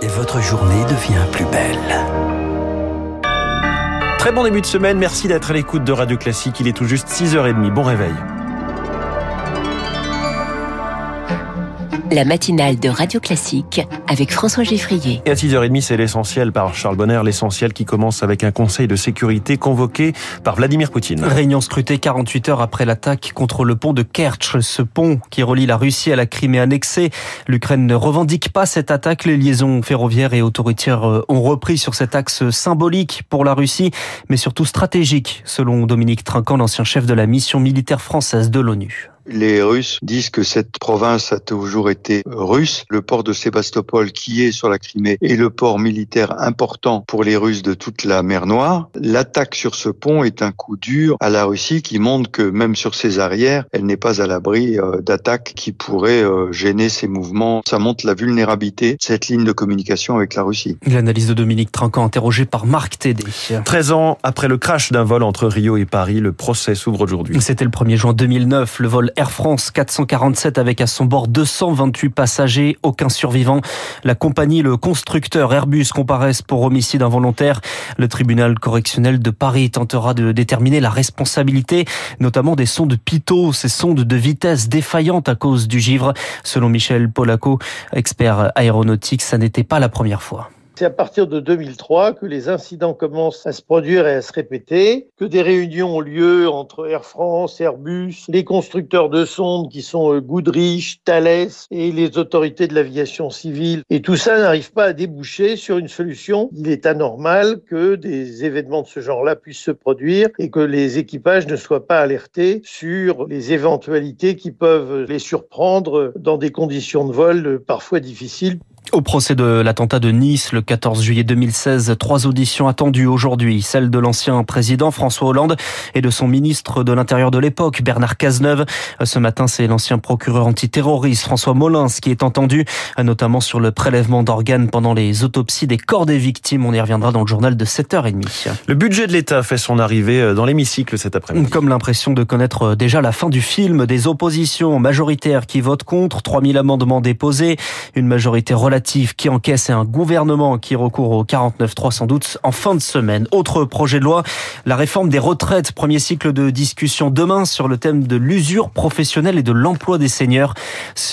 et votre journée devient plus belle. Très bon début de semaine, merci d'être à l'écoute de Radio Classique. Il est tout juste 6h30. Bon réveil. La matinale de Radio Classique avec François Geffrier. Et à 6h30, c'est l'essentiel par Charles Bonner, l'essentiel qui commence avec un conseil de sécurité convoqué par Vladimir Poutine. Réunion scrutée 48 heures après l'attaque contre le pont de Kerch, ce pont qui relie la Russie à la Crimée annexée. L'Ukraine ne revendique pas cette attaque. Les liaisons ferroviaires et autoritaires euh, ont repris sur cet axe symbolique pour la Russie, mais surtout stratégique, selon Dominique Trinquant, l'ancien chef de la mission militaire française de l'ONU. Les Russes disent que cette province a toujours été russe. Le port de Sébastopol, qui est sur la Crimée, est le port militaire important pour les Russes de toute la mer Noire. L'attaque sur ce pont est un coup dur à la Russie qui montre que même sur ses arrières, elle n'est pas à l'abri euh, d'attaques qui pourraient euh, gêner ses mouvements. Ça montre la vulnérabilité de cette ligne de communication avec la Russie. L'analyse de Dominique Trinquant, interrogé par Marc Tédé. 13 ans après le crash d'un vol entre Rio et Paris, le procès s'ouvre aujourd'hui. C'était le 1er juin 2009. Le vol Air France 447 avec à son bord 228 passagers, aucun survivant. La compagnie, le constructeur Airbus comparaissent pour homicide involontaire. Le tribunal correctionnel de Paris tentera de déterminer la responsabilité, notamment des sondes Pitot, ces sondes de vitesse défaillantes à cause du givre. Selon Michel Polaco, expert aéronautique, ça n'était pas la première fois. C'est à partir de 2003 que les incidents commencent à se produire et à se répéter, que des réunions ont lieu entre Air France, Airbus, les constructeurs de sondes qui sont euh, Goodrich, Thales et les autorités de l'aviation civile. Et tout ça n'arrive pas à déboucher sur une solution. Il est anormal que des événements de ce genre-là puissent se produire et que les équipages ne soient pas alertés sur les éventualités qui peuvent les surprendre dans des conditions de vol parfois difficiles. Au procès de l'attentat de Nice le 14 juillet 2016, trois auditions attendues aujourd'hui, celle de l'ancien président François Hollande et de son ministre de l'Intérieur de l'époque, Bernard Cazeneuve. Ce matin, c'est l'ancien procureur antiterroriste François Molins qui est entendu, notamment sur le prélèvement d'organes pendant les autopsies des corps des victimes. On y reviendra dans le journal de 7h30. Le budget de l'État fait son arrivée dans l'hémicycle cet après-midi. Comme l'impression de connaître déjà la fin du film, des oppositions majoritaires qui votent contre, 3000 amendements déposés, une majorité relative qui encaisse et un gouvernement qui recourt au 49-3 sans doute en fin de semaine. Autre projet de loi, la réforme des retraites. Premier cycle de discussion demain sur le thème de l'usure professionnelle et de l'emploi des seniors.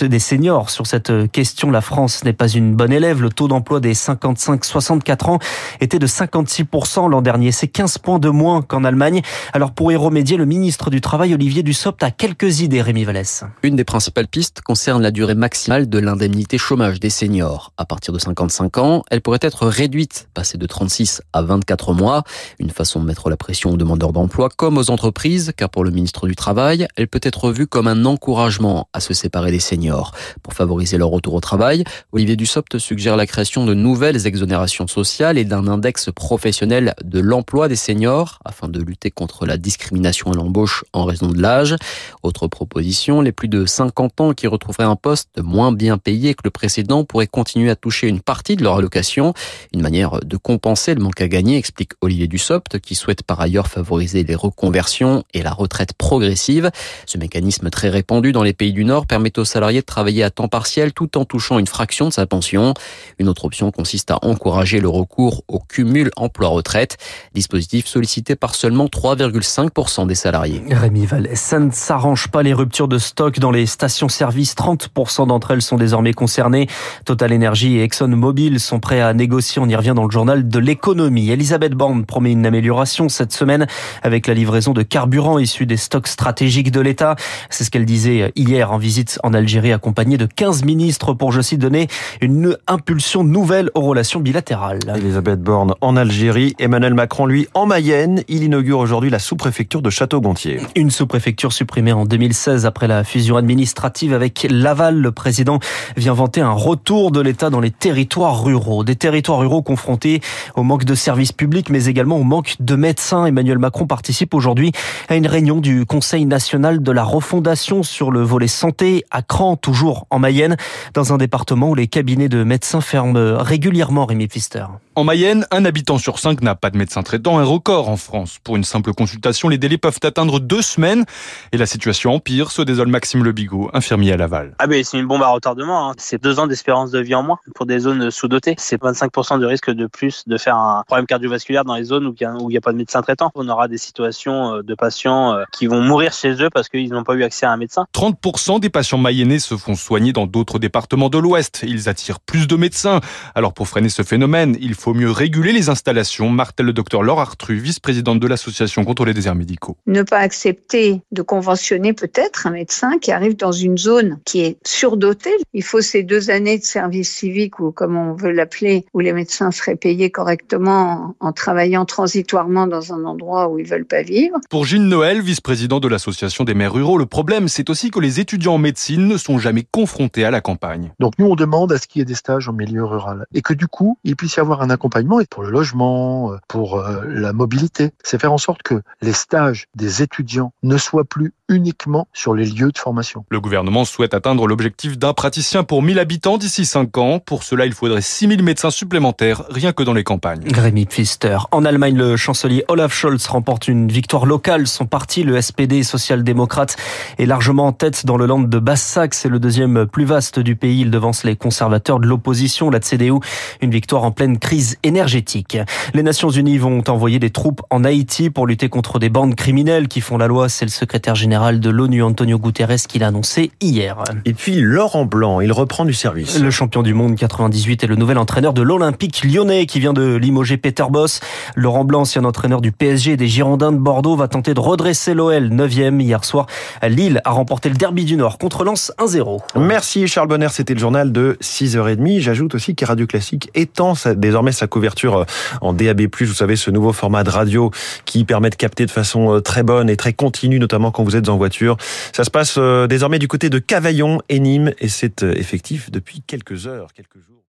Des seniors sur cette question, la France n'est pas une bonne élève. Le taux d'emploi des 55-64 ans était de 56% l'an dernier. C'est 15 points de moins qu'en Allemagne. Alors pour y remédier, le ministre du Travail, Olivier Dussopt, a quelques idées, Rémi Vallès. Une des principales pistes concerne la durée maximale de l'indemnité chômage des seniors à partir de 55 ans, elle pourrait être réduite, passer de 36 à 24 mois. Une façon de mettre la pression aux demandeurs d'emploi comme aux entreprises, car pour le ministre du Travail, elle peut être vue comme un encouragement à se séparer des seniors. Pour favoriser leur retour au travail, Olivier Dussopt suggère la création de nouvelles exonérations sociales et d'un index professionnel de l'emploi des seniors afin de lutter contre la discrimination à l'embauche en raison de l'âge. Autre proposition, les plus de 50 ans qui retrouveraient un poste moins bien payé que le précédent pourraient continuer à toucher une partie de leur allocation. Une manière de compenser le manque à gagner, explique Olivier Dussopt, qui souhaite par ailleurs favoriser les reconversions et la retraite progressive. Ce mécanisme très répandu dans les pays du Nord permet aux salariés de travailler à temps partiel tout en touchant une fraction de sa pension. Une autre option consiste à encourager le recours au cumul emploi-retraite, dispositif sollicité par seulement 3,5% des salariés. Rémi Vallée, ça ne s'arrange pas les ruptures de stock dans les stations-service. 30% d'entre elles sont désormais concernées. Total Energy et ExxonMobil sont prêts à négocier. On y revient dans le journal de l'économie. Elisabeth Borne promet une amélioration cette semaine avec la livraison de carburant issu des stocks stratégiques de l'État. C'est ce qu'elle disait hier en visite en Algérie accompagnée de 15 ministres pour, je cite, donner une impulsion nouvelle aux relations bilatérales. Elisabeth Borne en Algérie, Emmanuel Macron, lui, en Mayenne. Il inaugure aujourd'hui la sous-préfecture de Château-Gontier. Une sous-préfecture supprimée en 2016 après la fusion administrative avec Laval. Le président vient vanter un retour de l'État dans les territoires ruraux. Des territoires ruraux confrontés au manque de services publics, mais également au manque de médecins. Emmanuel Macron participe aujourd'hui à une réunion du Conseil national de la refondation sur le volet santé à Cran, toujours en Mayenne, dans un département où les cabinets de médecins ferment régulièrement, Rémi Pfister. En Mayenne, un habitant sur cinq n'a pas de médecin traitant, un record en France. Pour une simple consultation, les délais peuvent atteindre deux semaines et la situation empire, se désole Maxime Lebigot, infirmier à Laval. Ah ben c'est une bombe à retardement, hein. c'est deux ans d'espérance de vie en moins pour des zones sous-dotées. C'est 25% de risque de plus de faire un problème cardiovasculaire dans les zones où il n'y a, pas de médecin traitant. On aura des situations de patients qui vont mourir chez eux parce qu'ils n'ont pas eu accès à un médecin. 30% des patients mayennais se font soigner dans d'autres départements de l'Ouest. Ils attirent plus de médecins. Alors pour freiner ce phénomène, il faut mieux réguler les installations, martèle le docteur Laure Artru, vice-présidente de l'association contre les déserts médicaux. Ne pas accepter de conventionner peut-être un médecin qui arrive dans une zone qui est surdotée. Il faut ces deux années de service civique ou comme on veut l'appeler, où les médecins seraient payés correctement en travaillant transitoirement dans un endroit où ils veulent pas vivre. Pour Gilles Noël, vice-président de l'association des maires ruraux, le problème c'est aussi que les étudiants en médecine ne sont jamais confrontés à la campagne. Donc nous on demande à ce qu'il y ait des stages en milieu rural et que du coup il puisse y avoir un accompagnement pour le logement, pour euh, la mobilité. C'est faire en sorte que les stages des étudiants ne soient plus uniquement sur les lieux de formation. Le gouvernement souhaite atteindre l'objectif d'un praticien pour 1000 habitants d'ici 5 ans. Pour cela, il faudrait 6000 médecins supplémentaires rien que dans les campagnes. Rémi Pfister. En Allemagne, le chancelier Olaf Scholz remporte une victoire locale. Son parti, le SPD social-démocrate, est largement en tête dans le land de Basse-Saxe. C'est le deuxième plus vaste du pays. Il devance les conservateurs de l'opposition, la CDU. Une victoire en pleine crise énergétique. Les Nations Unies vont envoyer des troupes en Haïti pour lutter contre des bandes criminelles qui font la loi. C'est le secrétaire général de l'ONU, Antonio Guterres, qui l'a annoncé hier. Et puis Laurent Blanc, il reprend du service. Le champion du monde 98 est le nouvel entraîneur de l'Olympique lyonnais qui vient de limoger Peter Boss. Laurent Blanc, ancien entraîneur du PSG et des Girondins de Bordeaux, va tenter de redresser l'OL 9e hier soir. Lille a remporté le derby du Nord contre Lens 1-0. Merci Charles Bonner, c'était le journal de 6h30. J'ajoute aussi que Radio Classique étend désormais sa couverture euh, en DAB+, vous savez, ce nouveau format de radio qui permet de capter de façon euh, très bonne et très continue, notamment quand vous êtes en voiture. Ça se passe euh, désormais du côté de Cavaillon et Nîmes et c'est effectif depuis quelques heures, quelques jours.